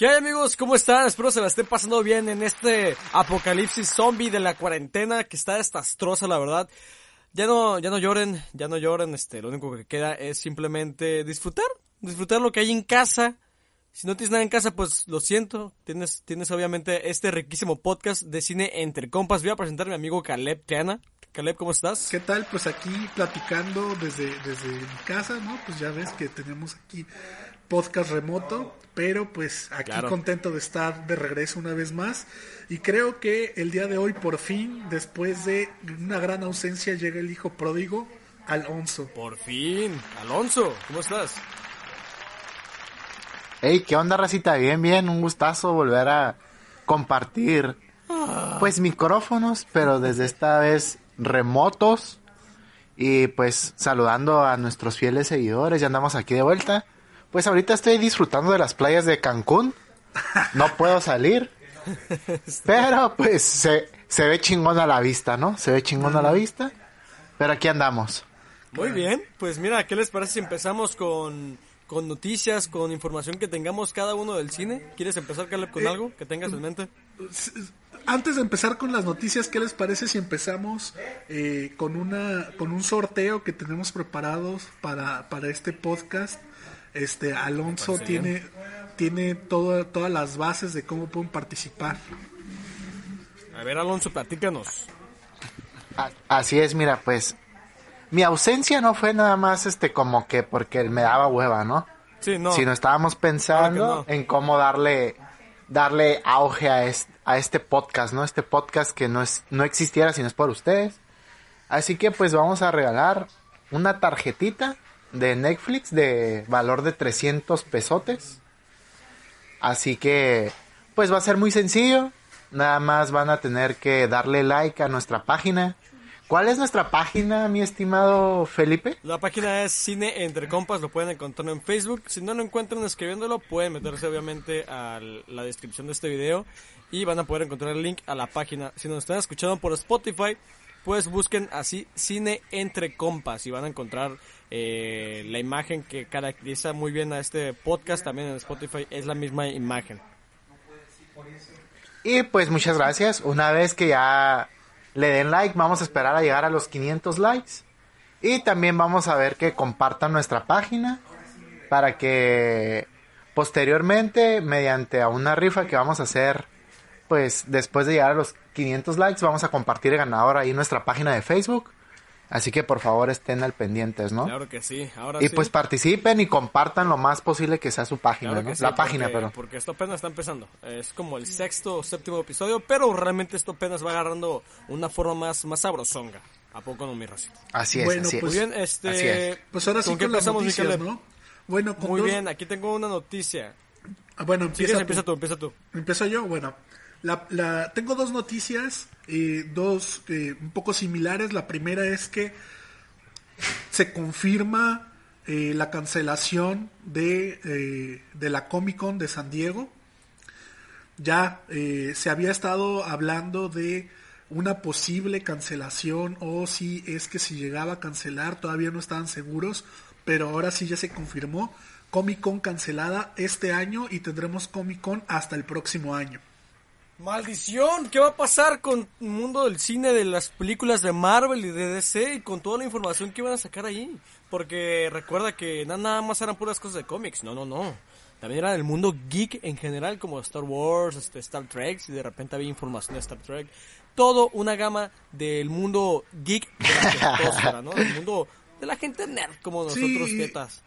¿Qué hay amigos? ¿Cómo están? Espero se la estén pasando bien en este apocalipsis zombie de la cuarentena que está desastrosa la verdad. Ya no, ya no lloren, ya no lloren, este, lo único que queda es simplemente disfrutar, disfrutar lo que hay en casa. Si no tienes nada en casa, pues lo siento, tienes, tienes obviamente este riquísimo podcast de cine entre compas. Voy a presentar a mi amigo Caleb Triana. Caleb, ¿cómo estás? ¿Qué tal? Pues aquí platicando desde, desde mi casa, ¿no? Pues ya ves que tenemos aquí podcast remoto, pero pues aquí Claro. contento de estar de regreso una vez más. Y creo que el día de hoy, por fin, después de una gran ausencia, llega el hijo pródigo, Alonso. Por fin. Alonso, ¿cómo estás? Hey, ¿qué onda, racita? Bien, bien, un gustazo volver a compartir, pues, micrófonos, pero desde esta vez remotos. Y pues saludando a nuestros fieles seguidores, ya andamos aquí de vuelta. Pues ahorita estoy disfrutando de las playas de Cancún. No puedo salir. Pero pues se, se ve chingón a la vista, ¿no? Se ve chingón a la vista. Pero aquí andamos. Muy bien, pues mira, ¿qué les parece si empezamos con, con noticias, con información que tengamos cada uno del cine? ¿Quieres empezar, Caleb, con Eh, algo que tengas en mente? Antes de empezar con las noticias, ¿qué les parece si empezamos eh, con una con un sorteo que tenemos preparados para, para este podcast? Este Alonso tiene tiene todo- todas las bases de cómo pueden participar. A ver, Alonso, platícanos. Así es, mira, pues mi ausencia no fue nada más este como que porque me daba hueva, ¿no? Sí, no. Sino estábamos pensando Claro que no. en cómo darle darle auge a este, a este podcast, ¿no? Este podcast que no es no existiera si no es por ustedes. Así que pues vamos a regalar una tarjetita de Netflix de valor de 300 pesotes. Así que pues va a ser muy sencillo. Nada más van a tener que darle like a nuestra página. ¿Cuál es nuestra página, mi estimado Felipe? La página es Cine Entre Compas, lo pueden encontrar en Facebook. Si no lo encuentran escribiéndolo, pueden meterse obviamente a la descripción de este video y van a poder encontrar el link a la página. Si nos están escuchando por Spotify, pues busquen así Cine Entre Compas y van a encontrar eh, la imagen que caracteriza muy bien a este podcast. También en Spotify es la misma imagen. Y pues muchas gracias. Una vez que ya le den like, vamos a esperar a llegar a los 500 likes. Y también vamos a ver que compartan nuestra página para que posteriormente, mediante a una rifa que vamos a hacer, pues después de llegar a los 500 likes, vamos a compartir el ganador ahí en nuestra página de Facebook. Así que por favor estén al pendientes, ¿no? Claro que sí. Ahora y sí. pues participen y compartan lo más posible que sea su página, Claro ¿no? sí, La página, porque, pero. Porque esto apenas está empezando. Es como el sexto o séptimo episodio, pero realmente esto apenas va agarrando una forma más, más sabrosonga. ¿A poco no, mi racito? Así es, Bueno, así es. Muy bien, este... Así es. Pues ahora sí ¿con qué con empezamos. Bueno, con Muy dos- bien, aquí tengo una noticia. Ah, Bueno, Si quieres, empieza empieza tú, empieza tú. Empiezo yo, bueno. La, la- tengo dos noticias, eh, dos eh, un poco similares. La primera es que se confirma eh, la cancelación de, de la Comic Con de San Diego. Ya se había estado hablando de una posible cancelación o si es que si llegaba a cancelar todavía no estaban seguros, pero ahora sí ya se confirmó. Comic Con cancelada este año y tendremos Comic Con hasta el próximo año. ¡Maldición! ¿Qué va a pasar con el mundo del cine, de las películas de Marvel y de DC y con toda la información que iban a sacar ahí? Porque recuerda que na- nada más eran puras cosas de cómics. No, no, no. También era del mundo geek en general, como Star Wars, este, Star Trek, y de repente había información de Star Trek. Todo una gama del mundo geek de ¿no? Del mundo de la gente nerd, como nosotros, Sí, tetas.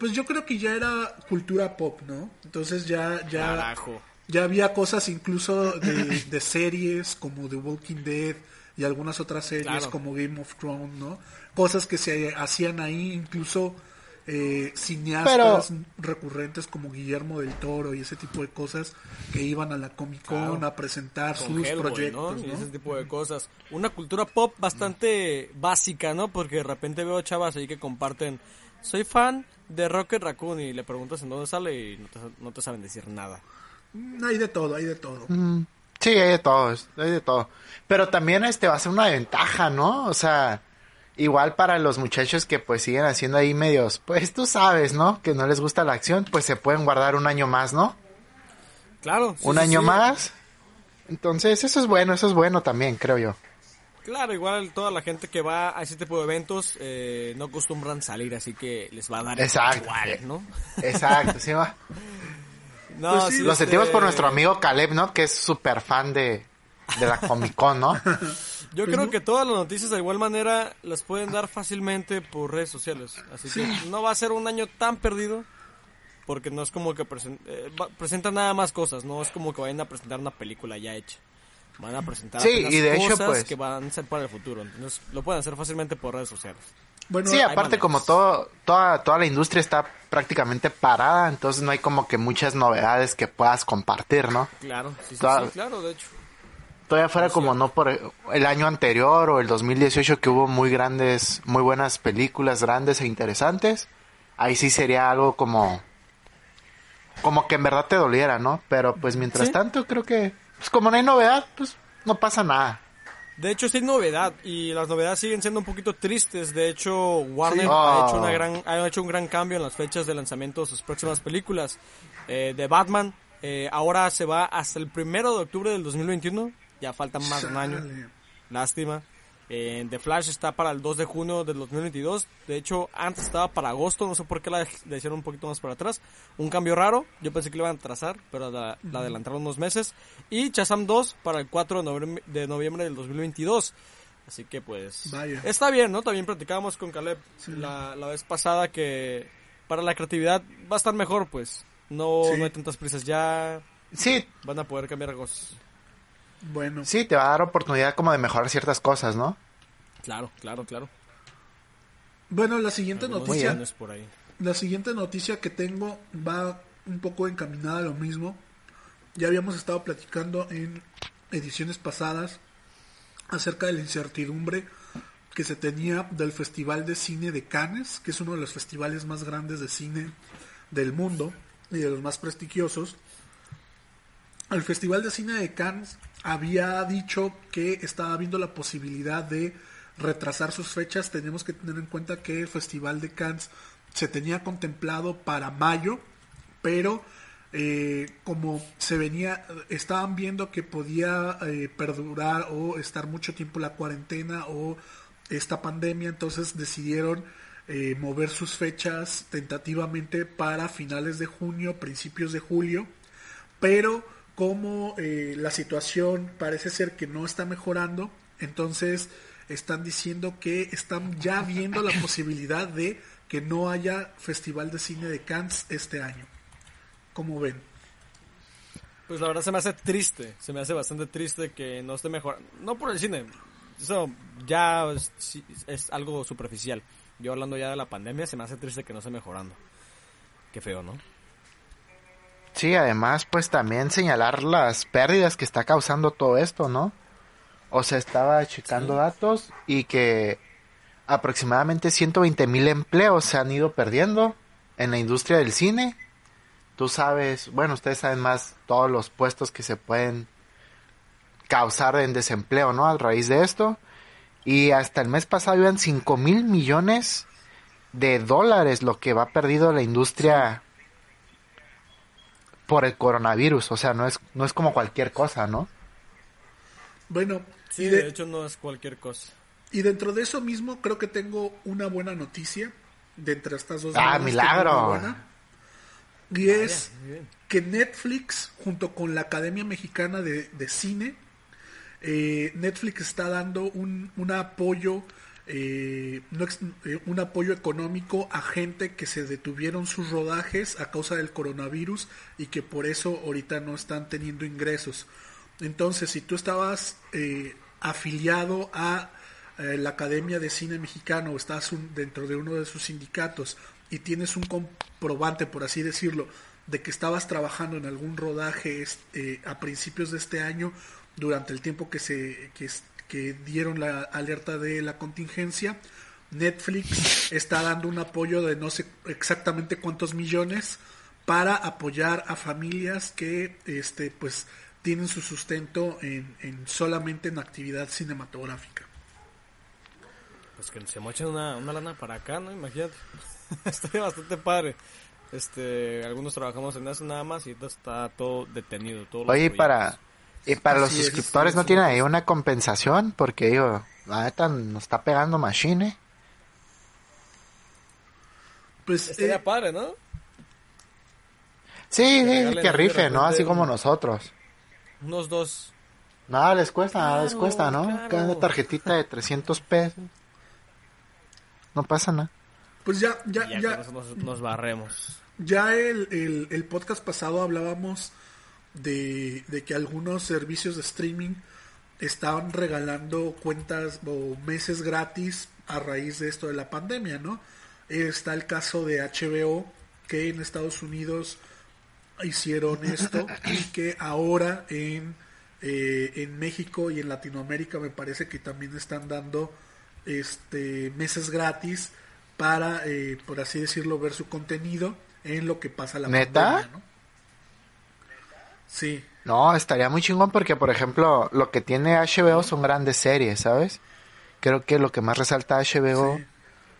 Pues yo creo que ya era cultura pop, ¿no? Entonces ya, ya, Carajo. Ya había cosas incluso de, de series como The Walking Dead, y algunas otras series Claro. como Game of Thrones, ¿no? Cosas que se hacían ahí, incluso eh, cineastas recurrentes como Guillermo del Toro y ese tipo de cosas que iban a la Comic Con Claro. a presentar con sus Hellboy, proyectos, ¿no? Y ese tipo de cosas. Una cultura pop bastante básica, ¿no? Porque de repente veo chavas ahí que comparten, soy fan de Rocket Raccoon y le preguntas en dónde sale y no te, no te saben decir nada. Mm, Hay de todo, hay de todo. Sí, hay de todo, hay de todo. Pero también este va a ser una ventaja, ¿no? O sea, igual para los muchachos que pues siguen haciendo ahí medios, pues tú sabes, ¿no? Que no les gusta la acción, pues se pueden guardar un año más, ¿no? Claro. sí, un sí, año sí. más. Entonces, eso es bueno, eso es bueno también, creo yo. Claro, igual toda la gente que va a ese tipo de eventos eh, no acostumbran salir, así que les va a dar Exacto. igual, ¿no? Exacto, sí va. No, Pues sí, Lo este, sentimos por nuestro amigo Caleb, ¿no? Que es súper fan de, de la Comic Con, ¿no? Yo creo que todas las noticias de igual manera las pueden dar fácilmente por redes sociales. Así que no va a ser un año tan perdido. Porque no es como que presen- eh, presentan nada más cosas. No es como que vayan a presentar una película ya hecha. Van a presentar Sí, apenas y de hecho, cosas pues- que van a ser para el futuro. Entonces lo pueden hacer fácilmente por redes sociales. Bueno, Sí, aparte como todo, toda, toda la industria está prácticamente parada, entonces no hay como que muchas novedades que puedas compartir, ¿no? Claro, sí, sí, Toda- sí, claro, de hecho. Todavía fuera como no por el año anterior o el 2018 que hubo muy grandes, muy buenas películas grandes e interesantes, ahí sí sería algo como, como que en verdad te doliera, ¿no? Pero pues mientras tanto creo que, pues como no hay novedad, pues no pasa nada. De hecho, sí hay novedad y las novedades siguen siendo un poquito tristes. De hecho, Warner Sí. ha, hecho una gran, ha hecho un gran cambio en las fechas de lanzamiento de sus próximas películas. Eh, de Batman, eh, ahora se va hasta el primero de octubre del 2021. Ya falta más de un año. Lástima. Eh, The Flash está para el 2 de junio del 2022. De hecho, antes estaba para agosto. No sé por qué la, la hicieron un poquito más para atrás. Un cambio raro. Yo pensé que le iban a trazar, pero la, la adelantaron unos meses. Y Shazam 2 para el 4 de noviembre, de noviembre del 2022. Así que pues... Vaya. Está bien, ¿no? También platicábamos con Caleb la, la vez pasada que para la creatividad va a estar mejor, pues. No, Sí. no hay tantas prisas ya. Sí, Van a poder cambiar cosas. Bueno, sí, te va a dar oportunidad como de mejorar ciertas cosas, ¿no? Claro, claro, claro. bueno, la siguiente Algunos noticia, planes por ahí. la siguiente noticia que tengo va un poco encaminada a lo mismo. Ya habíamos estado platicando en ediciones pasadas acerca de la incertidumbre que se tenía del Festival de Cine de Cannes, que es uno de los festivales más grandes de cine del mundo y de los más prestigiosos. El Festival de Cine de Cannes había dicho que estaba viendo la posibilidad de retrasar sus fechas. Tenemos que tener en cuenta que el Festival de Cannes se tenía contemplado para mayo, pero eh, como se venía, estaban viendo que podía eh, perdurar o estar mucho tiempo la cuarentena o esta pandemia, entonces decidieron eh, mover sus fechas tentativamente para finales de junio, principios de julio, pero como eh, la situación parece ser que no está mejorando, entonces están diciendo que están ya viendo la posibilidad de que no haya Festival de Cine de Cannes este año. ¿Cómo ven? Pues la verdad se me hace triste, se me hace bastante triste que no esté mejor. No por el cine, eso ya es algo superficial. Yo hablando ya de la pandemia, se me hace triste que no esté mejorando. Qué feo, ¿no? Sí, además, pues también señalar las pérdidas que está causando todo esto, ¿no? O sea, estaba checando datos y que aproximadamente 120 mil empleos se han ido perdiendo en la industria del cine. Tú sabes, bueno, ustedes saben más todos los puestos que se pueden causar en desempleo, ¿no? A raíz de esto. Y hasta el mes pasado iban 5 mil millones de dólares lo que va perdido la industria por el coronavirus. O sea, no es, no es como cualquier cosa, ¿no? Bueno, Sí, y, de, de- hecho no es cualquier cosa. y dentro de eso mismo creo que tengo una buena noticia de entre estas dos. Ah, milagro. buena. Y es que Netflix, junto con la Academia Mexicana de, de Cine, eh, Netflix está dando un, un apoyo, eh, no eh, un apoyo económico a gente que se detuvieron sus rodajes a causa del coronavirus y que por eso ahorita no están teniendo ingresos. Entonces, si tú estabas eh, afiliado a eh, la Academia de Cine Mexicano o estás dentro de uno de sus sindicatos y tienes un comprobante, por así decirlo, de que estabas trabajando en algún rodaje eh, a principios de este año durante el tiempo que se que dieron la alerta de la contingencia, Netflix está dando un apoyo de no sé exactamente cuántos millones para apoyar a familias que este pues tienen su sustento en, en solamente en actividad cinematográfica. Pues que se mochen una, una lana para acá, ¿no? Imagínate. Estaría bastante padre. Este, algunos trabajamos en eso nada más y está todo detenido. Todo Oye, para, y para los suscriptores no tienen ahí una compensación porque digo, la neta nos está pegando machine. Pues estaría eh, padre, ¿no? Sí, que, que rife, ¿no? Así como nosotros. Unos dos. Nada les cuesta, nada les cuesta, ¿no? Cada tarjetita de 300 pesos. No pasa nada. Pues ya, ya, ya. nos, barremos. Ya el, el, el, podcast pasado hablábamos de, de que algunos servicios de streaming estaban regalando cuentas o meses gratis a raíz de esto de la pandemia, ¿no? Está el caso de HBO, que en Estados Unidos hicieron esto y que ahora en, eh, en México y en Latinoamérica me parece que también están dando este meses gratis para, eh, por así decirlo, ver su contenido en lo que pasa la ¿Neta? ¿no? Sí. No, estaría muy chingón porque, por ejemplo, lo que tiene HBO son grandes series, ¿sabes? Creo que lo que más resalta HBO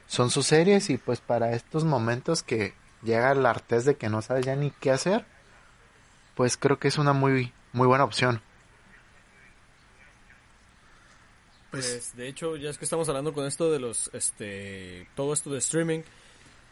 son sus series y pues para estos momentos que llega el artes de que no sabes ya ni qué hacer, pues creo que es una muy, muy buena opción. Pues, pues, de hecho, ya es que estamos hablando con esto de los, este, todo esto de streaming,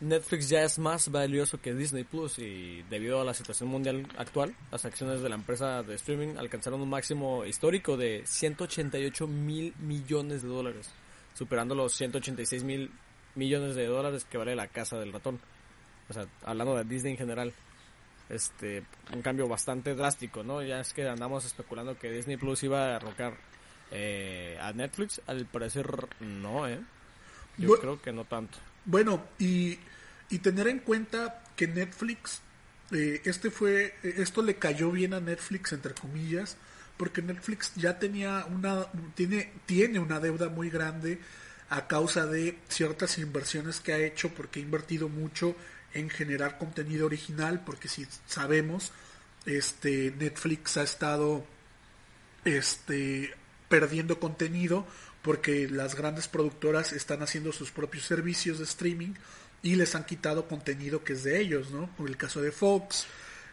Netflix ya es más valioso que Disney Plus y debido a la situación mundial actual, las acciones de la empresa de streaming alcanzaron un máximo histórico de 188 mil millones de dólares, superando los 186 mil millones de dólares que vale la casa del ratón. O sea, hablando de Disney en general, este, un cambio bastante drástico, ¿no? Ya es que andamos especulando que Disney Plus iba a derrocar eh, a Netflix, al parecer no, ¿eh? Yo creo que no tanto. Bueno, y, y tener en cuenta que Netflix, eh, este fue, esto le cayó bien a Netflix, entre comillas, porque Netflix ya tenía una, tiene, tiene una deuda muy grande a causa de ciertas inversiones que ha hecho, porque ha invertido mucho en generar contenido original, porque si sabemos, este Netflix ha estado este perdiendo contenido porque las grandes productoras están haciendo sus propios servicios de streaming y les han quitado contenido que es de ellos, ¿no? Por el caso de Fox,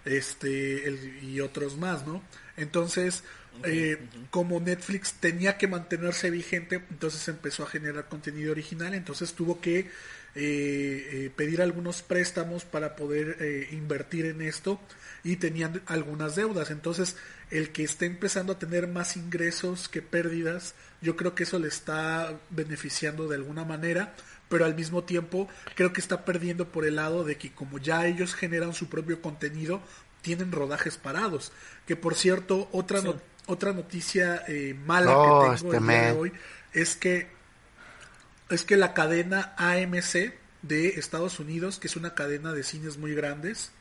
este y otros más, ¿no? Entonces, eh, como Netflix tenía que mantenerse vigente, entonces empezó a generar contenido original, entonces tuvo que eh, eh, pedir algunos préstamos para poder invertir en esto y tenían algunas deudas. Entonces, el que esté empezando a tener más ingresos que pérdidas, yo creo que eso le está beneficiando de alguna manera, pero al mismo tiempo creo que está perdiendo por el lado de que como ya ellos generan su propio contenido, tienen rodajes parados. Que por cierto, otra, otra noticia eh, mala que tengo este el día de hoy es que, es que la cadena AMC de Estados Unidos, que es una cadena de cines muy grandes,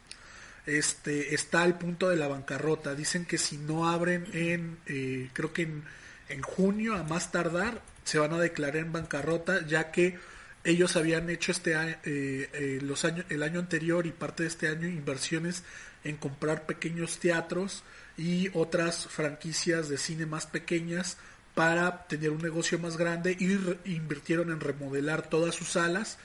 este, está al punto de la bancarrota. Dicen que si no abren en, eh, creo que en, en, junio a más tardar, se van a declarar en bancarrota, ya que ellos habían hecho este eh, eh, los años, el año anterior y parte de este año inversiones en comprar pequeños teatros y otras franquicias de cine más pequeñas para tener un negocio más grande y invirtieron en remodelar todas sus salas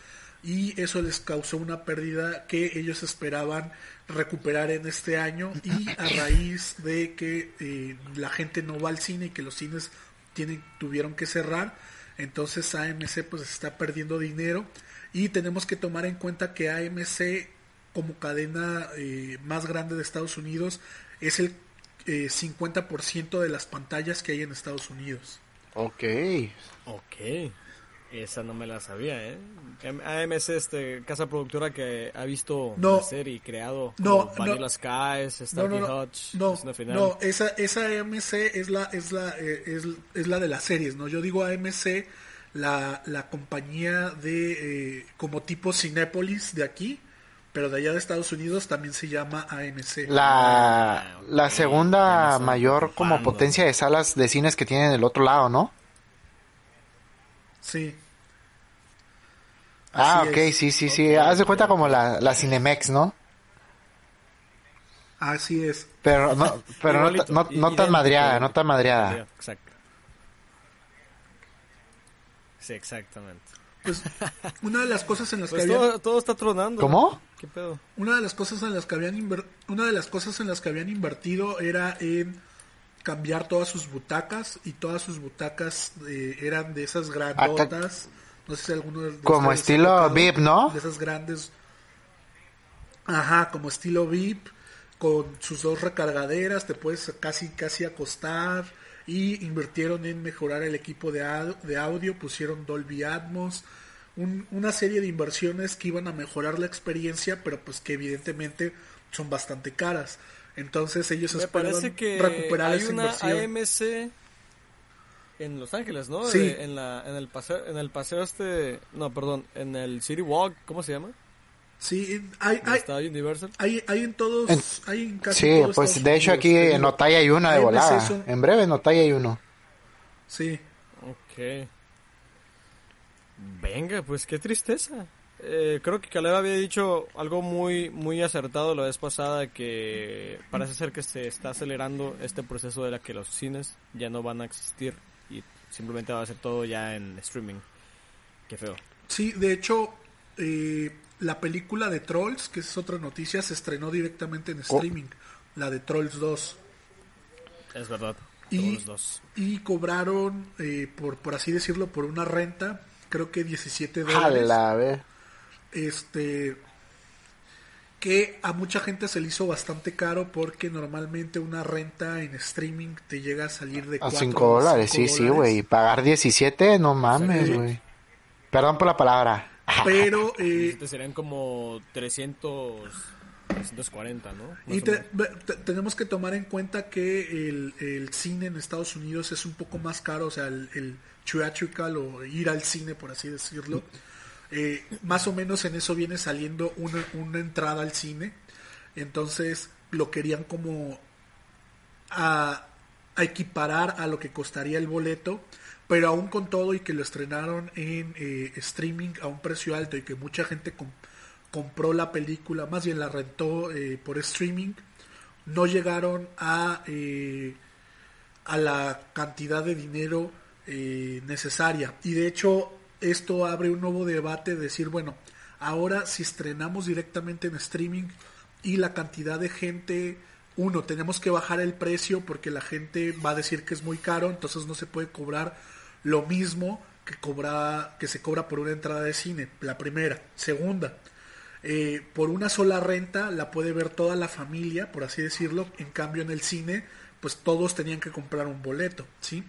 y eso les causó una pérdida que ellos esperaban recuperar en este año y a raíz de que eh, la gente no va al cine y que los cines tienen tuvieron que cerrar entonces AMC pues está perdiendo dinero y tenemos que tomar en cuenta que AMC como cadena eh, más grande de Estados Unidos es el eh, 50% de las pantallas que hay en Estados Unidos ok ok Esa no me la sabía, ¿eh? AMC, este, casa productora que ha visto No. nacer y creado No, como Vanilla no. Skies, No, Starkey no, no, Hutch, no, no, esa, esa AMC es la, es la, eh, es, es la de las series, ¿no? Yo digo AMC, la, la compañía de, eh, como tipo Cinépolis de aquí, pero de allá de Estados Unidos también se llama AMC. La, Ah, la segunda mayor como potencia de salas de cines que tienen del otro lado, ¿no? Sí. Ah, ok, es. sí, sí, sí. Haz de cuenta como la, la Cinemex, ¿no? Así es. Pero no, pero no, no, tan madreada, no tan madreada. Exacto. Sí, exactamente. Pues una de las cosas en las que Pues habían, todo, todo está tronando. ¿Cómo? ¿Qué pedo? una de las cosas en las que habían inver- una de las cosas en las que habían invertido era en cambiar todas sus butacas y todas sus butacas eh, eran de esas grandotas. No sé si alguno de Como estilo tocado, VIP, ¿no? De esas grandes. Ajá, como estilo VIP, con sus dos recargaderas, te puedes casi casi acostar y invirtieron en mejorar el equipo de, de audio, pusieron Dolby Atmos, un- una serie de inversiones que iban a mejorar la experiencia, pero pues que evidentemente son bastante caras. Entonces ellos Me esperaban que recuperar hay esa una inversión. AMC en Los Ángeles, ¿no? Sí. De- en, la, en, el paseo, en el paseo este... No, perdón. En el City Walk, ¿cómo se llama? Sí, hay, ¿Dónde hay, Universal? hay, hay en todos, En- hay en casi Sí, todo pues Estados de hecho Unidos, aquí en. Otay hay una de volada. son- En breve en Otay hay uno. Sí. Ok. Venga, pues qué tristeza. Eh, creo que Caleb había dicho algo muy muy acertado la vez pasada que parece ser que se está acelerando este proceso de la que los cines ya no van a existir y simplemente va a ser todo ya en streaming. Qué feo. Sí, de hecho, eh, la película de Trolls, que es otra noticia, se estrenó directamente en streaming. La de Trolls 2. Es verdad. Y, dos. y cobraron, eh, por, por así decirlo, por una renta, creo que 17 dólares. Jala. Este. Que a mucha gente se le hizo bastante caro porque normalmente una renta en streaming te llega a salir de A 4 5 dólares, sí, sí, güey. Y pagar 17, no mames, Sí. güey. Perdón por la palabra. Pero eh, serían como 300 340, ¿no? Más Y te- te- tenemos que tomar en cuenta que el, el cine en Estados Unidos es un poco más caro, o sea, el, el theatrical o ir al cine, por así decirlo. Eh, más o menos en eso viene saliendo una, una entrada al cine. Entonces lo querían como a, a equiparar a lo que costaría el boleto, pero aún con todo y que lo estrenaron en eh, streaming a un precio alto y que mucha gente com- compró la película, más bien la rentó eh, por streaming, no llegaron a, eh, a la cantidad de dinero eh, necesaria. Y de hecho esto abre un nuevo debate de decir, bueno, ahora si estrenamos directamente en streaming y la cantidad de gente, uno, tenemos que bajar el precio porque la gente va a decir que es muy caro, entonces no se puede cobrar lo mismo que cobra que se cobra por una entrada de cine, la primera. Segunda, eh, por una sola renta la puede ver toda la familia, por así decirlo. En cambio, en el cine, pues todos tenían que comprar un boleto, ¿sí?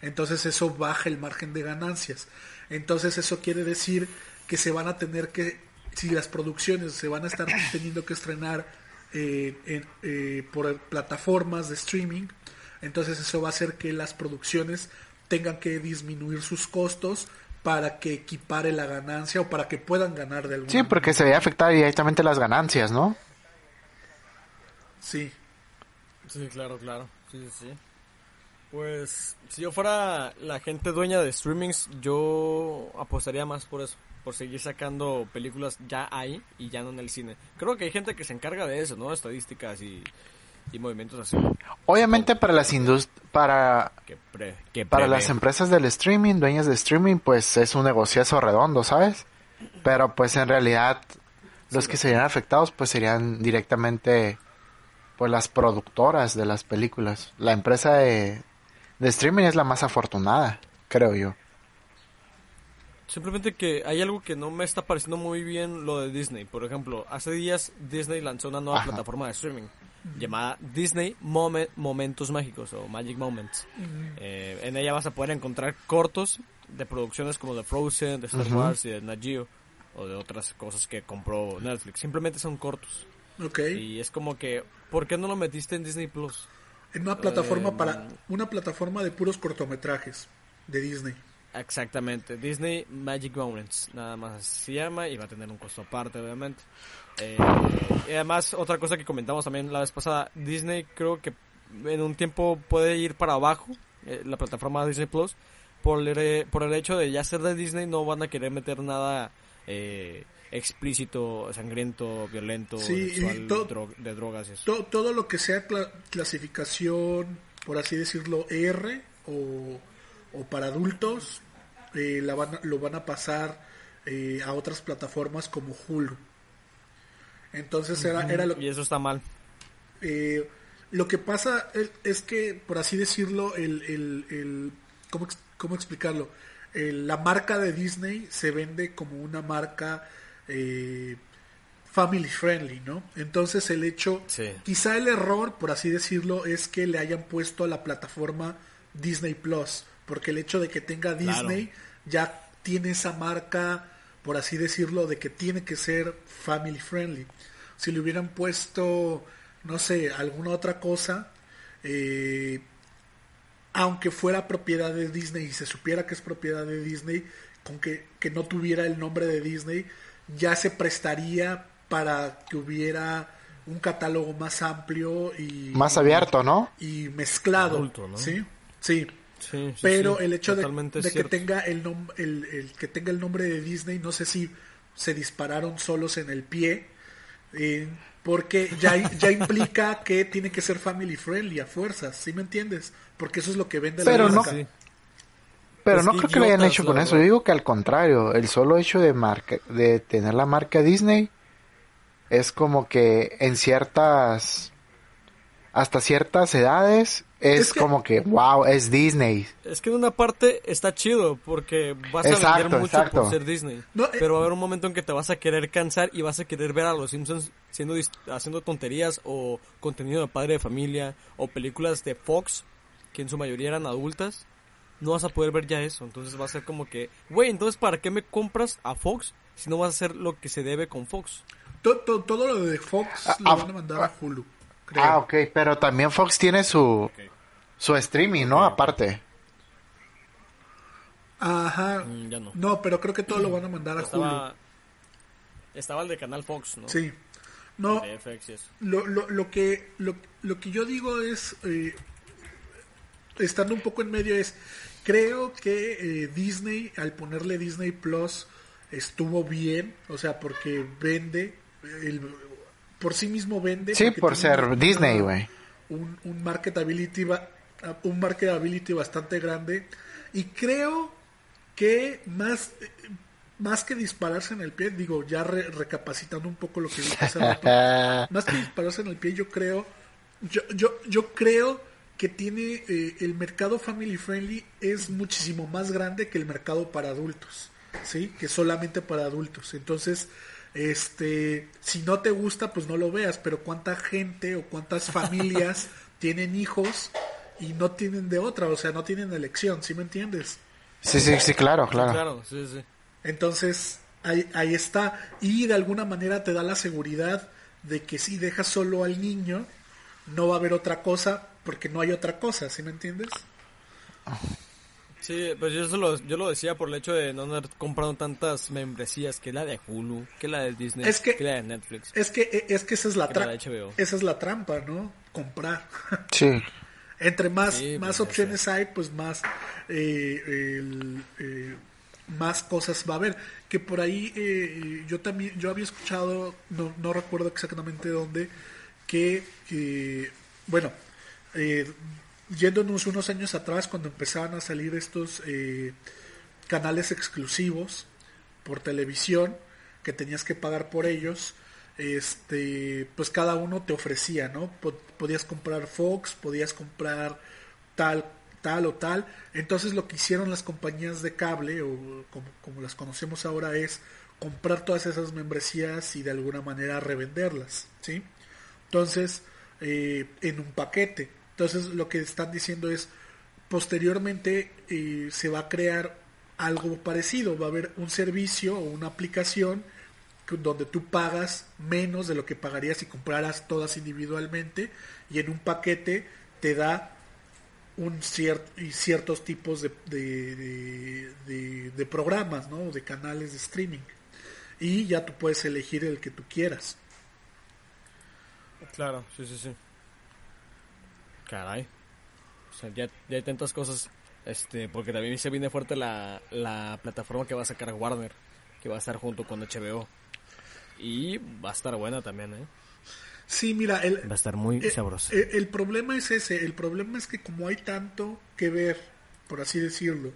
Entonces eso baja el margen de ganancias. Entonces eso quiere decir que se van a tener que, si las producciones se van a estar teniendo que estrenar eh, en- eh, por plataformas de streaming, entonces eso va a hacer que las producciones tengan que disminuir sus costos para que equipare la ganancia o para que puedan ganar de alguna Sí, porque se veía afectar directamente las ganancias, ¿no? Sí. Sí, claro, claro. Sí, sí, sí. Pues si yo fuera la gente dueña de streamings, yo apostaría más por eso, por seguir sacando películas ya ahí y ya no en el cine. Creo que hay gente que se encarga de eso, ¿no? Estadísticas y, y movimientos así. Obviamente para las indust para Que pre- que para las empresas del streaming, dueñas de streaming, pues es un negociazo redondo, ¿sabes? Pero pues en realidad los que serían afectados pues serían directamente pues las productoras de las películas. La empresa de, de streaming es la más afortunada, creo yo. Simplemente que hay algo que no me está pareciendo muy bien lo de Disney. Por ejemplo, hace días Disney lanzó una nueva Ajá. plataforma de streaming llamada Disney Momen- Momentos Mágicos o Magic Moments. Eh, en ella vas a poder encontrar cortos de producciones como de Frozen, de Star Wars y de Nat Geo, o de otras cosas que compró Netflix. Simplemente son cortos. Ok. Y es como que, ¿por qué no lo metiste en Disney Plus? En una plataforma Eh, para una plataforma de puros cortometrajes de Disney. Exactamente, Disney Magic Moments, nada más se llama y va a tener un costo aparte, obviamente. Eh, y además, otra cosa que comentamos también la vez pasada, Disney creo que en un tiempo puede ir para abajo, eh, la plataforma Disney Plus, por el, por el hecho de ya ser de Disney no van a querer meter nada eh, explícito, sangriento, violento, Sí, sexual, dro- de drogas eso. To- todo lo que sea cla- clasificación, por así decirlo, R o, o para adultos, eh, la van a- lo van a pasar eh, a otras plataformas como Hulu. Entonces era, era lo, Y eso está mal. eh, lo que pasa es, que, por así decirlo, el, el, el- ¿cómo, cómo explicarlo? El- la marca de Disney se vende como una marca eh, family friendly, ¿no? Entonces el hecho, Sí. quizá el error, por así decirlo, es que le hayan puesto a la plataforma Disney Plus, porque el hecho de que tenga Claro. Disney ya tiene esa marca, por así decirlo, de que tiene que ser family friendly. Si le hubieran puesto, no sé, alguna otra cosa, eh, aunque fuera propiedad de Disney y se supiera que es propiedad de Disney, con que, que no tuviera el nombre de Disney, ya se prestaría para que hubiera un catálogo más amplio y Más abierto, ¿no? y mezclado, Adulto, ¿no? sí, sí. Sí, sí, Pero sí, el hecho de, que tenga el, nom- el, el que tenga el nombre de Disney, no sé si se dispararon solos en el pie, eh, porque ya, ya implica que tiene que ser family friendly a fuerzas, ¿sí me entiendes? Porque eso es lo que vende Pero la no-. Pero Pues no creo que lo hayan hecho con eso. Yo digo que al contrario, el solo hecho de marca, de tener la marca Disney es como que en ciertas, hasta ciertas edades es, Es que- como que, wow, es Disney. Es que en una parte está chido porque vas a vender mucho exacto. por ser Disney. No, eh- pero va a haber un momento en que te vas a querer cansar y vas a querer ver a los Simpsons siendo haciendo tonterías o contenido de padre de familia o películas de Fox que en su mayoría eran adultas. No vas a poder ver ya eso. Entonces va a ser como que, güey, entonces ¿para qué me compras a Fox si no vas a hacer lo que se debe con Fox? To- to- todo lo de Fox Ah, lo ah, van a mandar a Hulu. creo. Ah, ok, pero también Fox tiene su, su streaming, ¿no? Aparte. Ajá. Mm, ya no. No, pero creo que todo lo van a mandar a Hulu. Estaba, estaba el de Canal Fox, ¿no? Sí. No, De FX y eso. Lo, lo, lo que lo, lo que yo digo es eh, estando un poco en medio es creo que eh, Disney al ponerle Disney Plus estuvo bien o sea porque vende el, por sí mismo vende Sí, por ser una- Disney, güey. un, un marketability un marketability bastante grande y creo que más más que dispararse en el pie digo ya re- recapacitando un poco lo que dije hace rato más que dispararse en el pie, yo creo, yo, yo, yo creo que tiene eh, el mercado family friendly es muchísimo más grande que el mercado para adultos, sí, que solamente para adultos. Entonces, este, si no te gusta, pues no lo veas. Pero cuánta gente o cuántas familias tienen hijos y no tienen de otra, o sea, no tienen elección, ¿sí me entiendes? Sí, sí, sí, claro, claro. Claro, sí, sí. Entonces, ahí, ahí está. Y de alguna manera te da la seguridad de que si dejas solo al niño, no va a haber otra cosa, porque no hay otra cosa, ¿sí me entiendes? Sí, pues yo, eso lo, yo lo decía por el hecho de no haber comprado tantas membresías, que la de Hulu, que la de Disney, Es que- la de Netflix. Es que, es que esa es la Que la. Esa es la trampa, ¿no? Comprar. Sí. Entre más, Sí, más pues, opciones hay, pues más, eh, el, eh, más cosas va a haber. Que por ahí eh, yo también, yo había escuchado, no, no recuerdo exactamente dónde, que, bueno, yéndonos unos años atrás, cuando empezaban a salir estos canales exclusivos por televisión, que tenías que pagar por ellos, este, pues cada uno te ofrecía, ¿no? Po- Podías comprar Fox, podías comprar tal, tal o tal. Entonces lo que hicieron las compañías de cable, o como, las conocemos ahora, es comprar todas esas membresías y de alguna manera revenderlas, ¿sí? Entonces, eh, en un paquete. Entonces lo que están diciendo es, posteriormente eh, se va a crear algo parecido. Va a haber un servicio o una aplicación donde tú pagas menos de lo que pagarías si compraras todas individualmente y en un paquete te da un cier- y ciertos tipos de- de- de programas, ¿no? De canales de streaming. Y ya tú puedes elegir el que tú quieras. Claro, sí, sí, sí. Caray. O sea, ya, ya hay tantas cosas. Este, porque también se viene fuerte la, la plataforma que va a sacar Warner, que va a estar junto con HBO. Y va a estar buena también, ¿eh? Sí, mira, el, Va a estar muy Eh, sabrosa. eh, el problema es ese, el problema es que como hay tanto que ver, por así decirlo,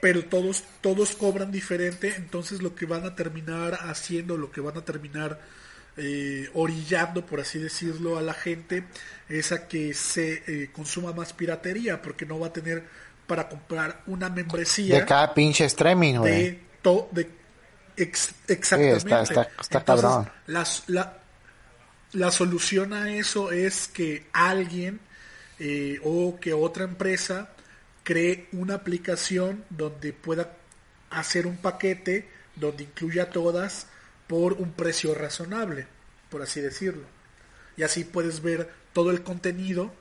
pero todos todos cobran diferente, entonces lo que van a terminar haciendo, lo que van a terminar eh, orillando, por así decirlo, a la gente es a que se eh, consuma más piratería, porque no va a tener para comprar una membresía De cada pinche streaming, güey. de to- de ex- exactamente. está- está- está Entonces, cabrón. las- la, la solución a eso es que alguien eh, o que otra empresa cree una aplicación donde pueda hacer un paquete donde incluya todas por un precio razonable, por así decirlo. Y así puedes ver todo el contenido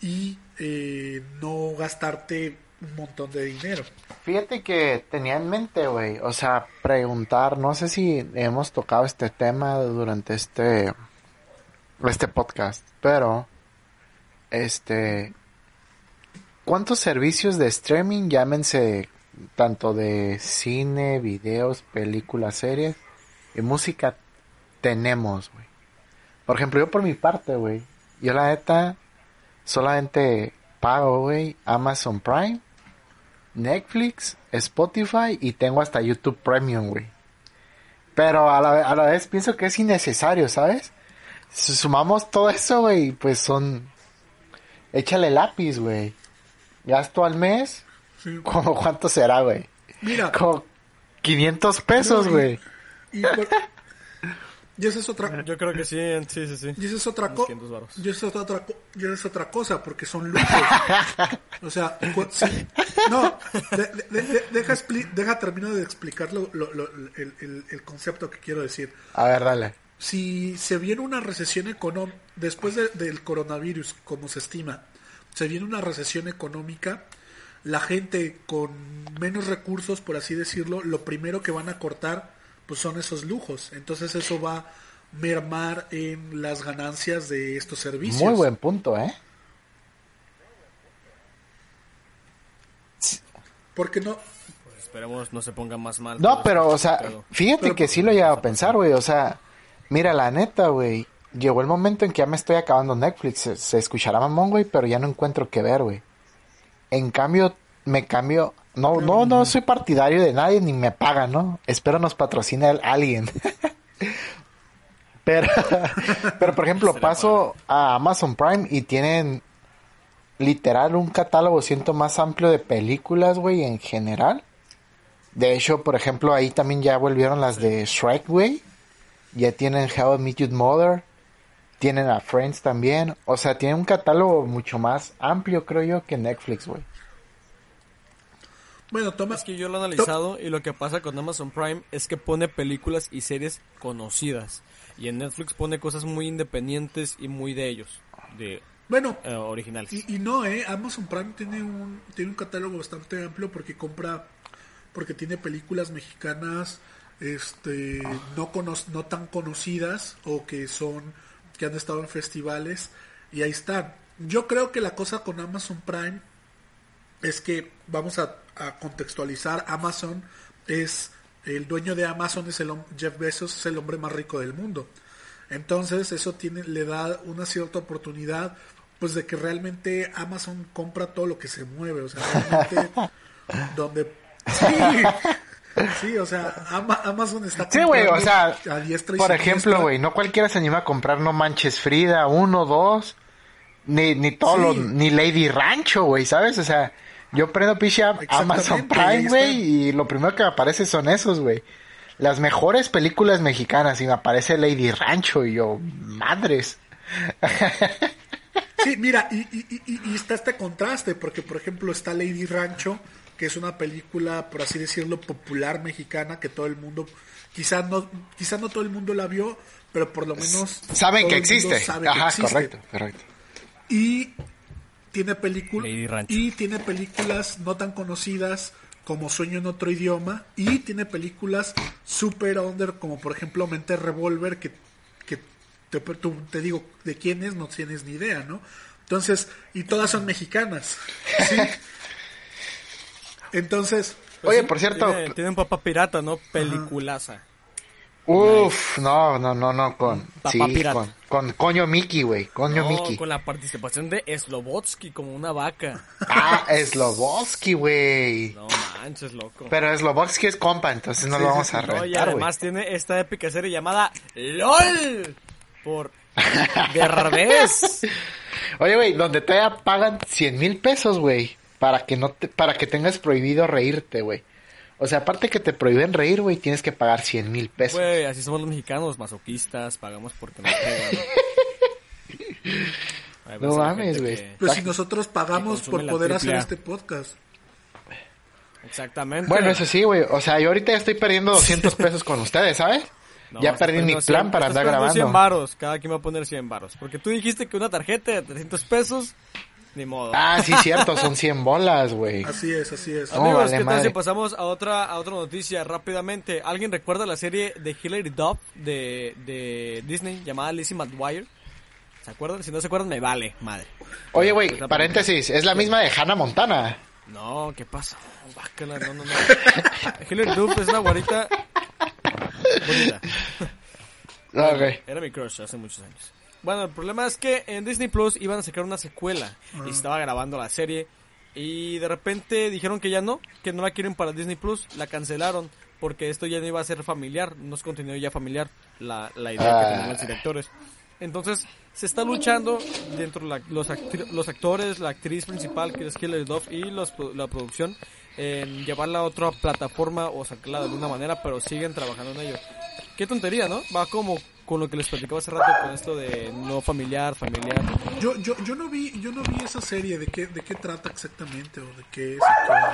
y eh, no gastarte un montón de dinero. Fíjate que tenía en mente, güey, o sea, preguntar, no sé si hemos tocado este tema durante este este podcast, pero este ¿cuántos servicios de streaming, llámense tanto de cine, videos, películas, series y música tenemos, güey? Por ejemplo, yo por mi parte, güey, yo la neta solamente pago, güey, Amazon Prime Netflix, Spotify y tengo hasta YouTube Premium, güey. Pero a la, a la vez pienso que es innecesario, ¿sabes? Si sumamos todo eso, güey, pues son... Échale lápiz, güey. Gasto al mes. Sí. ¿Cómo cuánto será, güey? Mira, Como 500 pesos, y- güey. Y, por- y esa es otra, Yo creo que sí, sí, sí, sí. y esa es otra cosa. 500 varos. Y esa es otra, co- y esa es otra cosa, porque son lujos. o sea, sí. no, de- de- de- deja, deja terminar de explicar lo- lo- lo- el, el- el concepto que quiero decir. A ver, dale. Si se viene una recesión económica, después de- del coronavirus, como se estima, se viene una recesión económica, la gente con menos recursos, por así decirlo, lo primero que van a cortar pues son esos lujos. Entonces eso va a mermar en las ganancias de estos servicios. Muy buen punto, ¿eh? Porque no, Pues esperemos no se ponga más mal. No, pero, esto, o sea, fíjate pero- que sí lo he llegado a pensar, güey. O sea, mira, la neta, güey. Llegó el momento en que ya me estoy acabando Netflix. Se, se escuchará mamón, güey, pero ya no encuentro qué ver, güey. En cambio, me cambio. No, no, no soy partidario de nadie ni me pagan, ¿no? Espero nos patrocine alguien. pero, pero, por ejemplo, paso a Amazon Prime y tienen literal un catálogo, siento, más amplio de películas, güey, en general. De hecho, por ejemplo, ahí también ya volvieron las de Shrek, güey. Ya tienen How I Met Your Mother. Tienen a Friends también. O sea, tienen un catálogo mucho más amplio, creo yo, que Netflix, güey. Bueno, toma, Es que yo lo he analizado y lo que pasa con Amazon Prime es que pone películas y series conocidas. Y en Netflix pone cosas muy independientes y muy de ellos, de bueno, eh, originales. Y, y no, eh, Amazon Prime tiene un, tiene un catálogo bastante amplio porque compra, porque tiene películas mexicanas, este, no cono- no tan conocidas o que son, que han estado en festivales y ahí están. Yo creo que la cosa con Amazon Prime es que vamos a, a contextualizar Amazon es el dueño de Amazon es el Jeff Bezos es el hombre más rico del mundo entonces eso tiene le da una cierta oportunidad pues de que realmente Amazon compra todo lo que se mueve o sea realmente donde sí sí o sea Ama- Amazon está Sí, güey, o comprando sea, a diestra y por ejemplo, güey, no cualquiera se anima a comprar No Manches Frida, uno, dos, ni, ni todo Sí. lo- ni Lady Rancho, güey, ¿sabes? O sea, yo prendo pinche Amazon Prime, güey, y lo primero que me aparece son esos, güey. Las mejores películas mexicanas y me aparece Lady Rancho y yo, madres. Sí, mira, y, y- y- y está este contraste, porque por ejemplo está Lady Rancho, que es una película, por así decirlo, popular mexicana que todo el mundo, quizá no, quizá no todo el mundo la vio, pero por lo menos Saben que existe. sabe que Ajá, existe. correcto, correcto. Y tiene películas y tiene películas no tan conocidas como Sueño en otro idioma y tiene películas super under como por ejemplo Mente Revolver que, que te, tú- te digo de quién es no tienes ni idea, ¿no? Entonces, y todas son mexicanas. ¿sí? Entonces, Oye, por cierto, Pues Tiene, tiene un papá pirata, ¿no? Peliculaza. Uf, no, no, no, no, con, Papá sí, pirata. con, con coño Mickey, güey, coño No, Mickey. con la participación de Slobotsky como una vaca. Ah, Slobodsky, güey. No manches, loco. Pero Slobodsky es compa, entonces no Sí, lo vamos sí. a No, y reventar, güey. además tiene esta épica serie llamada LOL por Derbez. Oye, güey, donde te pagan 100 mil pesos, güey, para que no te, para que tengas prohibido reírte, güey. O sea, aparte que te prohíben reír, güey, tienes que pagar 100 mil pesos. Güey, así somos los mexicanos, masoquistas, pagamos porque nos pegan. No mames, güey. que- pues si nosotros pagamos por poder hacer este podcast. Exactamente. Bueno, eso sí, güey. O sea, yo ahorita ya estoy perdiendo 200 pesos con ustedes, ¿sabes? No, ya perdí mi plan 100, para andar poniendo 100 grabando. varos, cada quien va a poner 100 varos. Porque tú dijiste que una tarjeta de 300 pesos, ni modo. Ah, sí, cierto, son 100 bolas, güey. Así es, así es. No, Amigos, vale ¿qué tal si pasamos a otra, a otra noticia rápidamente? ¿Alguien recuerda la serie de Hilary Duff de, de Disney llamada Lizzie McGuire? ¿Se acuerdan? Si no se acuerdan, me vale, madre. Oye, güey, Esa paréntesis, es la misma de Hannah Montana. No, ¿qué pasa? Bácala, no, no, no. Hilary Duff es una guarita bonita. Ok. Era mi crush hace muchos años. Bueno, el problema es que en Disney Plus iban a sacar una secuela y se estaba grabando la serie y de repente dijeron que ya no, que no la quieren para Disney Plus, la cancelaron porque esto ya no iba a ser familiar, no es contenido ya familiar, la, la idea que Ah. tenían los directores. Entonces, se está luchando dentro la- los, actores, la actriz principal que es Hilary Duff y los, la producción en llevarla a otra plataforma o sacarla de alguna manera, pero siguen trabajando en ello. Qué tontería, ¿no? Va como con lo que les platicaba hace rato con esto de no familiar, familiar. Yo, yo, yo no vi, yo no vi esa serie de qué, de qué trata exactamente o de qué es.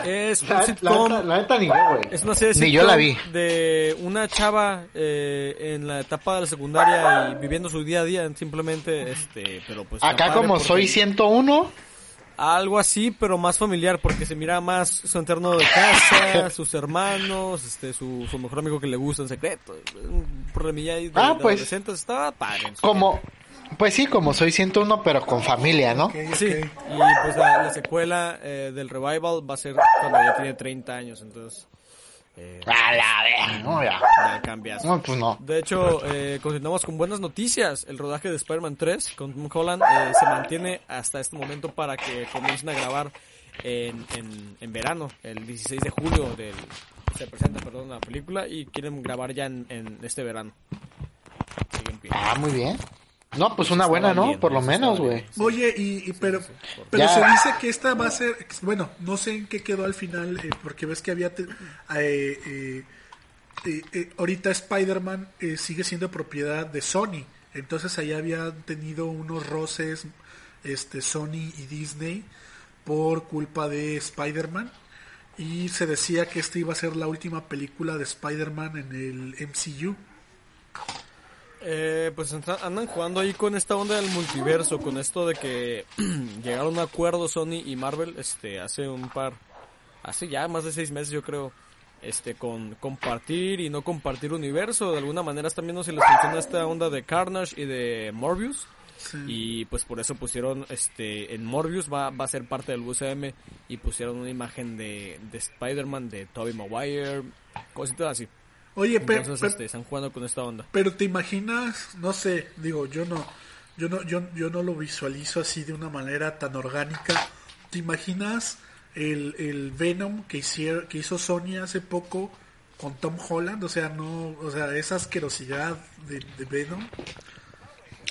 qué- Es un La, sitcom, la- la neta ni yo, güey. es una serie Ni yo sitcom la vi. de una chava eh, en la etapa de la secundaria y viviendo su día a día simplemente, este, pero pues... Acá como porque- soy 101, Algo así, pero más familiar, porque se mira más su entorno de casa, sus hermanos, este, su, su mejor amigo que le gusta en secreto. Un problemilla ahí de, Ah, de pues, adolescentes. Estaba padre. como... Pues sí, como soy 101, pero con familia, ¿no? Sí, y pues la, la secuela eh, del revival va a ser cuando ya tiene 30 años, entonces eh, A la verga, no, ya. ya cambias. No, pues no. De hecho, eh, continuamos con buenas noticias. El rodaje de Spider-Man 3 con Tom Holland eh, se mantiene hasta este momento para que comiencen a grabar en, en, en verano, el 16 de julio del, se presenta perdón, la película y quieren grabar ya en, en este verano. Ah, muy bien. No, pues una buena, ¿no? bien, Por lo menos, güey. Oye, y, y pero, pero Ya. se dice que esta va a ser, bueno, no sé en qué quedó al final, eh, porque ves que había, te- eh, eh, eh, eh, ahorita Spider-Man eh, sigue siendo propiedad de Sony, entonces ahí habían tenido unos roces, este, Sony y Disney por culpa de Spider-Man y se decía que esta iba a ser la última película de Spider-Man en el MCU. Eh, pues andan jugando ahí con esta onda del multiverso, con esto de que llegaron a un acuerdo Sony y Marvel, este, hace un par, hace ya más de seis meses yo creo, este, con compartir y no compartir universo, de alguna manera también no se les funciona esta onda de Carnage y de Morbius, Sí. y pues por eso pusieron, este, en Morbius va, va a ser parte del UCM y pusieron una imagen de, de Spider-Man, de Tobey Maguire, cositas así. Oye, pero, Entonces, este, están jugando con esta onda. Pero te imaginas, no sé, digo, yo no, yo no, yo, yo no lo visualizo así de una manera tan orgánica. ¿Te imaginas el, el Venom que hicieron, que hizo Sony hace poco con Tom Holland? O sea, no, o sea, esa asquerosidad de, de Venom.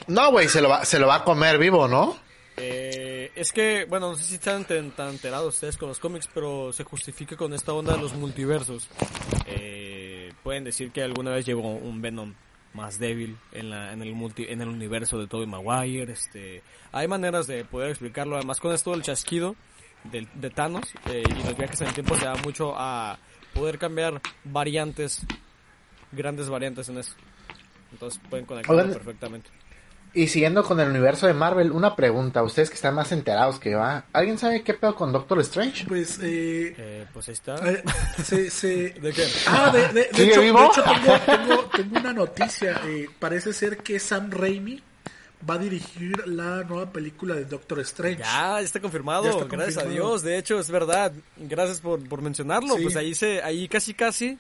No, güey, se, lo va- se lo va a comer vivo, ¿no? Eh, es que, bueno, no sé si están tan, tan enterados ustedes con los cómics, pero se justifica con esta onda de los multiversos. Eh, pueden decir que alguna vez llegó un Venom más débil en, la, en, el multi, en el universo de Tobey Maguire. Este, hay maneras de poder explicarlo. Además, con esto del chasquido, de, de Thanos eh, y los viajes en el tiempo se da mucho a poder cambiar variantes, grandes variantes en eso. Entonces pueden conectarlo perfectamente. Y siguiendo con el universo de Marvel, una pregunta. Ustedes que están más enterados que va. ¿Alguien sabe qué pedo con Doctor Strange? Pues, eh, Eh, pues ahí está. eh, se, se- ¿De qué? Ah, de, de- de ¿Sigue hecho, vivo? de hecho tengo, tengo- tengo una noticia. eh, parece ser que Sam Raimi va a dirigir la nueva película de Doctor Strange. Ya, ya está confirmado, Ya está gracias a. Dios. De hecho, es verdad. Gracias por, por mencionarlo. Sí. Pues ahí se, ahí casi casi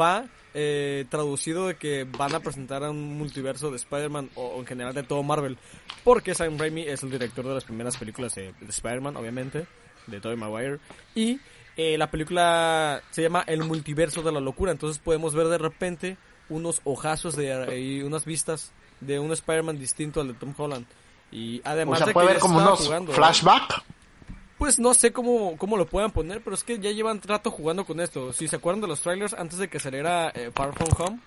va eh, traducido de que van a presentar a un multiverso de Spider-Man o, o en general de todo Marvel. Porque Sam Raimi es el director de las primeras películas de, de Spider-Man, obviamente, de Tobey Maguire. Y eh, la película se llama El multiverso de la locura. Entonces podemos ver de repente unos ojazos de y unas vistas de un Spider-Man distinto al de Tom Holland. Y O además sea, de puede que ver ya como estaba unos jugando, flashback. Pues no sé cómo, cómo lo puedan poner, pero es que ya llevan rato jugando con esto. Si se acuerdan de los trailers, antes de que saliera eh, Far From Home,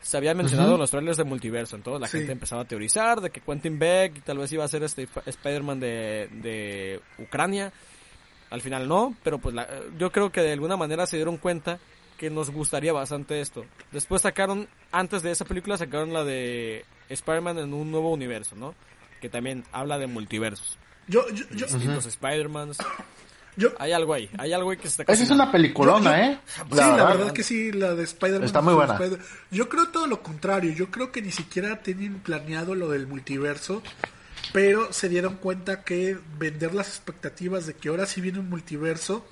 se había mencionado los trailers de multiverso. Entonces la Sí. gente empezaba a teorizar de que Quentin Beck tal vez iba a ser este Spider-Man de, de Ucrania. Al final no, pero pues la- yo creo que de alguna manera se dieron cuenta que nos gustaría bastante esto. Después sacaron, antes de esa película, sacaron la de Spider-Man en un nuevo universo, ¿no? Que también habla de multiversos. Yo, yo, yo, Distintos Spider-Mans. yo- Hay algo ahí, hay algo ahí que se está Esa es una peliculona, Yo- yo- ¿eh? sí, la verdad que sí, la de Spider-Man. Está muy buena. Spider- Yo creo todo lo contrario. Yo creo que ni siquiera tienen planeado lo del multiverso. Pero se dieron cuenta que vender las expectativas de que ahora sí viene un multiverso.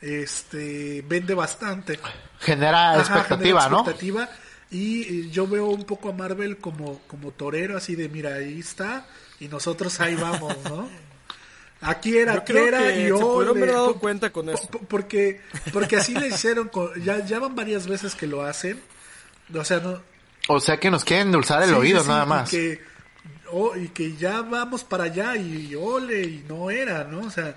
Este vende bastante. Genera Ajá, expectativa, genera ¿no? expectativa, Y eh, yo veo un poco a Marvel como, como torero, así de mira, ahí está, y nosotros ahí vamos, ¿no? Aquí era, Yo aquí creo era, que y se pudieron haber dado cuenta con eso. po- Porque, porque así le hicieron, con- ya, ya van varias veces que lo hacen. O sea, no. O sea que nos quieren endulzar el sí, oído, sí, nada y más. que, oh, y que ya vamos para allá, y, ole, y no era, ¿no? O sea,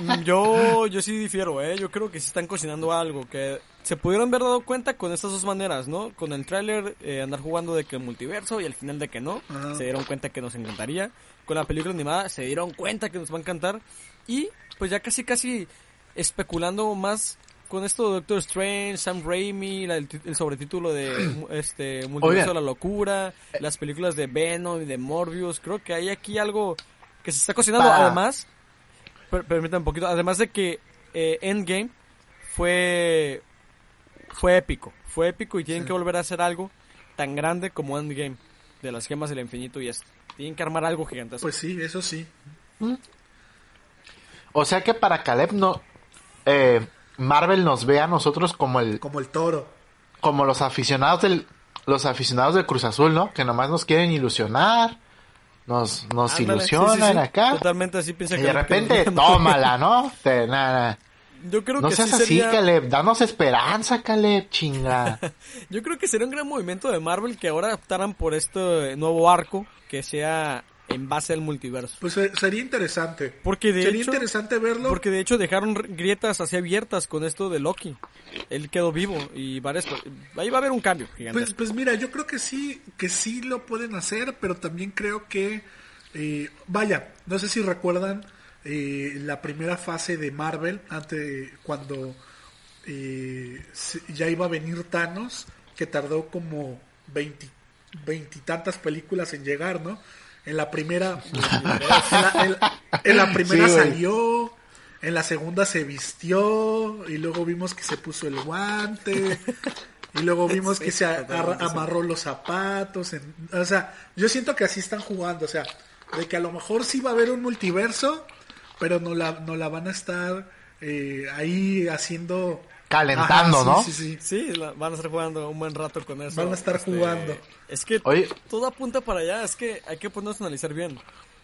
Mm, Yo, yo sí difiero, ¿eh? Yo creo que sí están cocinando algo, que se pudieron haber dado cuenta con estas dos maneras, ¿no? Con el tráiler, eh, andar jugando de que el multiverso y al final de que no, Ajá. se dieron cuenta que nos encantaría. Con la película animada se dieron cuenta que nos va a encantar. Y pues ya casi casi especulando más con esto de Doctor Strange, Sam Raimi, la- el, el sobretítulo de este Multiverso de la Locura, las películas de Venom y de Morbius, creo que hay aquí algo que se está cocinando. Pa- Además, per- permítanme un poquito, además de que eh, Endgame fue fue épico, fue épico y tienen que volver a hacer algo tan grande como Endgame de las gemas del infinito y esto. Tienen que armar algo gigantesco. pues sí, eso sí. O sea que para Caleb no... eh, Marvel nos ve a nosotros como el Como el toro. como los aficionados del los aficionados del Cruz Azul, ¿no? Que nomás nos quieren ilusionar, nos nos Ándale, ilusionan sí, sí, sí. acá. Totalmente así piensa Y de repente, tómala, ¿no? Te, nada. Yo creo No que seas sí así, sería, Caleb. Danos esperanza, Caleb, chinga. Yo creo que sería un gran movimiento de Marvel que ahora optaran por este nuevo arco que sea en base al multiverso. Pues eh, sería interesante. Porque de sería hecho, interesante verlo. Porque de hecho dejaron grietas así abiertas con esto de Loki. Él quedó vivo y varias ahí va a haber un cambio Pues, gigantesco. pues mira, yo creo que sí, que sí lo pueden hacer, pero también creo que, eh, vaya, no sé si recuerdan eh, la primera fase de Marvel, antes cuando eh, ya iba a venir Thanos, que tardó como veintitantas películas en llegar, ¿no? En la primera, en la, en la- en la primera Sí, salió, en la segunda se vistió, y luego vimos que se puso el guante, y luego vimos que se amarró los zapatos. en- o sea, yo siento que así están jugando. O sea, de que a lo mejor sí va a haber un multiverso, pero no la, no la van a estar eh, ahí haciendo. Calentando, sí, ¿no? Sí, sí. Sí, la- van a estar jugando un buen rato con eso. Este, Van a estar jugando. Es que Oye. todo apunta para allá, es que hay que ponernos a analizar bien.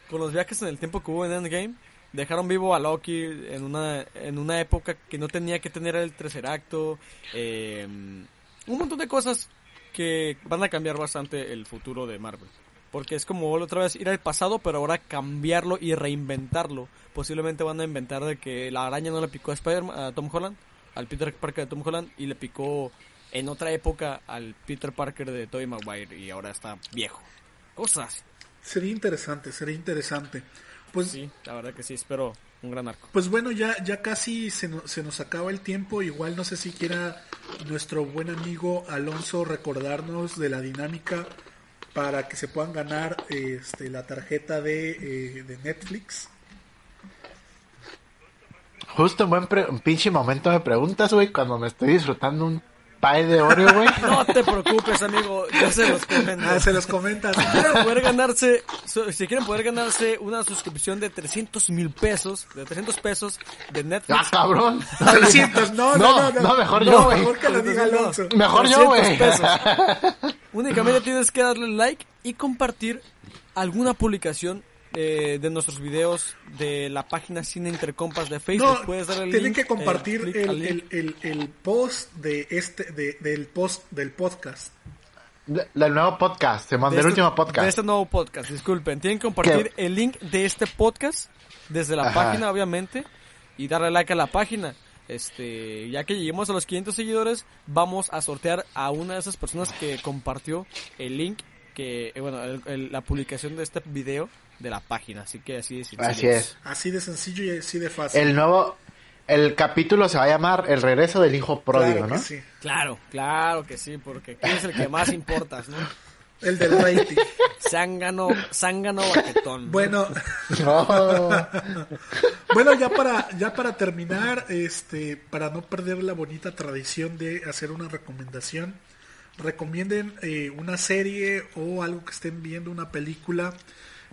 Con los viajes en el tiempo que hubo en Endgame, dejaron vivo a Loki en una, en una época que no tenía que tener el tercer acto. eh, un montón de cosas que van a cambiar bastante el futuro de Marvel. Porque es como otra vez ir al pasado, pero ahora cambiarlo y reinventarlo. Posiblemente van a inventar de que la araña no le picó a Spider a Tom Holland, al Peter Parker de Tom Holland, y le picó en otra época al Peter Parker de Tobey Maguire y ahora está viejo. Cosas. Sería interesante, sería interesante. Pues, Sí, la verdad que sí, espero un gran arco. pues bueno, ya, ya casi se, no- se nos acaba el tiempo. Igual no sé si quiera nuestro buen amigo Alonso recordarnos de la dinámica para que se puedan ganar este, la tarjeta de, eh, Netflix. Justo en buen pre- un pinche momento me preguntas, güey, cuando me estoy disfrutando un pie de Oreo, güey. No te preocupes, amigo, yo se los comento. Ah, se los comentas. Si quieren poder ganarse, si quieren poder ganarse una suscripción de 300 mil pesos, de 300 pesos de Netflix, ¡Ah, cabrón! 300, no, no, no, no. No, mejor No, yo, güey. Mejor que lo diga Alonso. Mejor yo, 300 güey. Únicamente tienes que darle like y compartir alguna publicación eh, de nuestros videos de la página Cine Intercompas de Facebook. No, Puedes darle el tienen link, que compartir eh, el, el, el, el post de este, de, del post del podcast. De- Del nuevo podcast, se mandó de el este- último podcast. De este nuevo podcast, disculpen. Tienen que compartir ¿Qué? el link de este podcast desde la Ajá. página, obviamente, y darle like a la página. Este, ya que lleguemos a los 500 seguidores, vamos a sortear a una de esas personas que compartió el link, que, eh, bueno, el- el- la publicación de este video de la página. Así que así es. Así es. Así de sencillo y así de fácil. El nuevo, el capítulo se va a llamar El regreso del hijo pródigo, Claro ¿no? sí. Claro, claro que sí, porque ¿quién es el que más importas, no? El del rating. Zángano, zángano baquetón. bueno, No. bueno, ya para, ya para terminar, este, para no perder la bonita tradición de hacer una recomendación, recomienden eh, una serie o algo que estén viendo, una película,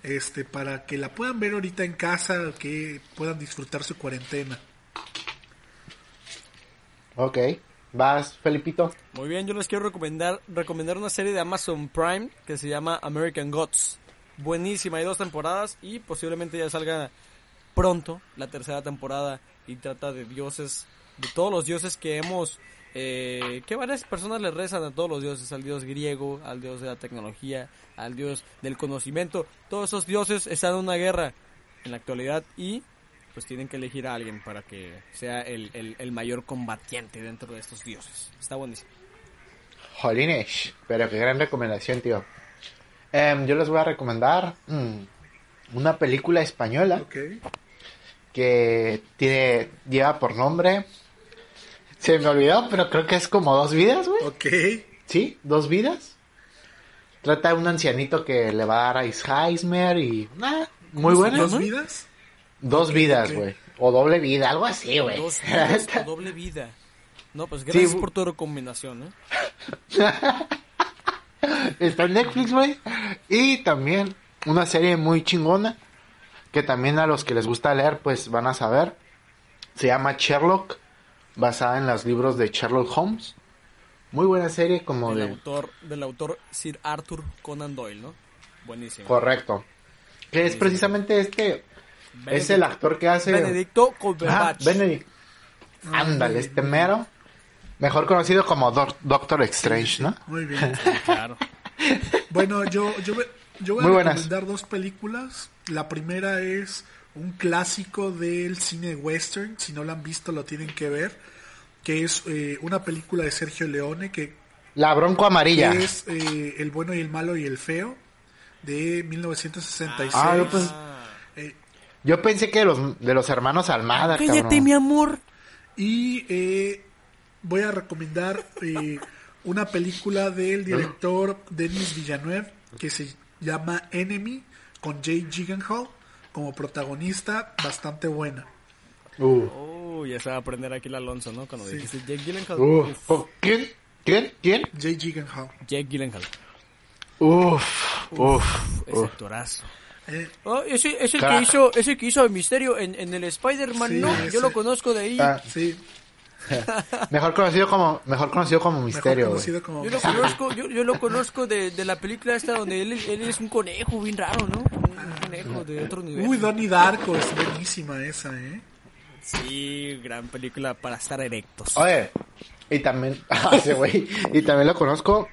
este, para que la puedan ver ahorita en casa, que puedan disfrutar su cuarentena. ok. Vas, Felipito. Muy bien, yo les quiero recomendar, recomendar una serie de Amazon Prime que se llama American Gods. Buenísima, hay dos temporadas y posiblemente ya salga pronto la tercera temporada y trata de dioses, de todos los dioses que hemos, eh, que varias personas le rezan a todos los dioses, al dios griego, al dios de la tecnología, al dios del conocimiento. Todos esos dioses están en una guerra en la actualidad y pues tienen que elegir a alguien para que sea el, el, el mayor combatiente dentro de estos dioses. Está buenísimo. Jolines. Pero qué gran recomendación, tío. Em, yo les voy a recomendar mm, una película española que tiene lleva por nombre. Se me olvidó, pero creo que es como dos vidas, güey. Ok. Sí, dos vidas. Trata de un ancianito que le va a dar Alzheimer y... ah, muy buena. ¿Dos vidas? Dos vidas, güey. O doble vida, algo así, güey. Dos vidas o doble vida. No, pues gracias Sí, por tu recomendación, ¿eh? Está en Netflix, güey. Y también una serie muy chingona. Que también a los que les gusta leer, pues van a saber. Se llama Sherlock. Basada en los libros de Sherlock Holmes. Muy buena serie, como Del de. autor, del autor Sir Arthur Conan Doyle, ¿no? Buenísimo. Correcto. Que es precisamente este. Es el actor que hace. Benedicto Ah, Cumberbatch. Benedict. Ándale, este mero. Mejor conocido como Doc- Doctor Strange, ¿no? Muy bien. Claro. Bueno, yo, yo, yo voy Muy a buenas. recomendar dos películas. La primera es un clásico del cine western. Si no la han visto, lo tienen que ver. Que es eh, una película de Sergio Leone que, La Bronco Amarilla. que es eh, El bueno y el malo y el feo de 1966. Ah, yo pues- Eh, Yo pensé que de los, de los hermanos Almada, Cállate, cabrón. mi amor. Y eh, voy a recomendar eh, una película del director Denis Villeneuve que se llama Enemy con Jay Gyllenhaal como protagonista, bastante buena. Uh, Uy, ya se va a aprender aquí el Alonso, ¿no? Cuando Sí. dijiste Jake Gyllenhaal. uh, Uf, oh, ¿Quién? ¿Quién? ¿Quién? Jay Gyllenhaal. Jake Gyllenhaal. Uf, uf, Ese uf. actorazo. Eh, Oh, ese, es el que hizo, ese que hizo el misterio en, en el Spider-Man, Sí, ¿no? ese. Yo lo conozco de ahí. Ah, sí, mejor conocido como, mejor conocido como Misterio, conocido como... Yo lo conozco, yo, yo lo conozco de, de la película esta donde él, él es un conejo bien raro, ¿no? Un, un conejo de otro nivel. Uy, Donnie Darko, es buenísima esa, ¿eh? Sí, gran película para estar erectos. Oye, y también, ah, ese güey, y también lo conozco.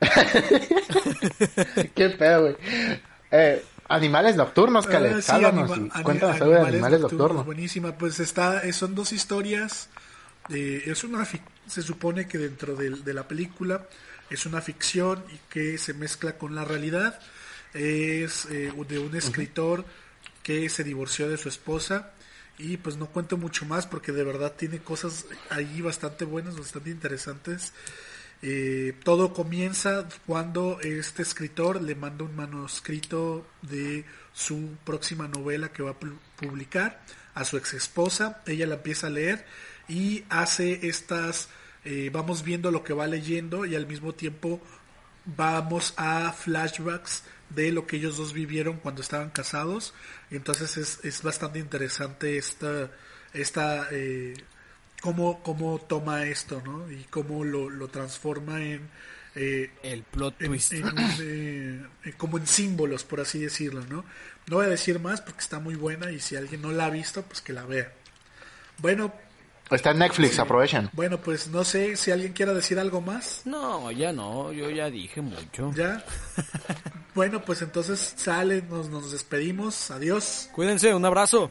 Qué pedo, güey. Eh, animales nocturnos, Ah, Caleb, sí, anima- y ani- cuéntanos algo de animales nocturnos. Buenísima, pues está, eh, son dos historias. Eh, es una se supone que dentro de, la película es una ficción y que se mezcla con la realidad. Es eh, de un escritor que se divorció de su esposa y pues no cuento mucho más porque de verdad tiene cosas ahí bastante buenas, bastante interesantes. Eh, todo comienza cuando este escritor le manda un manuscrito de su próxima novela que va a publicar a su ex esposa. Ella la empieza a leer y hace estas, eh, vamos viendo lo que va leyendo y al mismo tiempo vamos a flashbacks de lo que ellos dos vivieron cuando estaban casados. Entonces es, es bastante interesante esta, esta eh, cómo, cómo toma esto, ¿no? Y cómo lo, lo transforma en... Eh, el plot twist. Eh, como en símbolos, por así decirlo, ¿no? No voy a decir más porque está muy buena y si alguien no la ha visto, pues que la vea. Bueno, Está en Netflix, aprovechen. Bueno, pues no sé si alguien quiera decir algo más. No, ya no, yo ya dije mucho. ¿Ya? bueno, pues entonces sale, nos, nos despedimos. Adiós. Cuídense, un abrazo.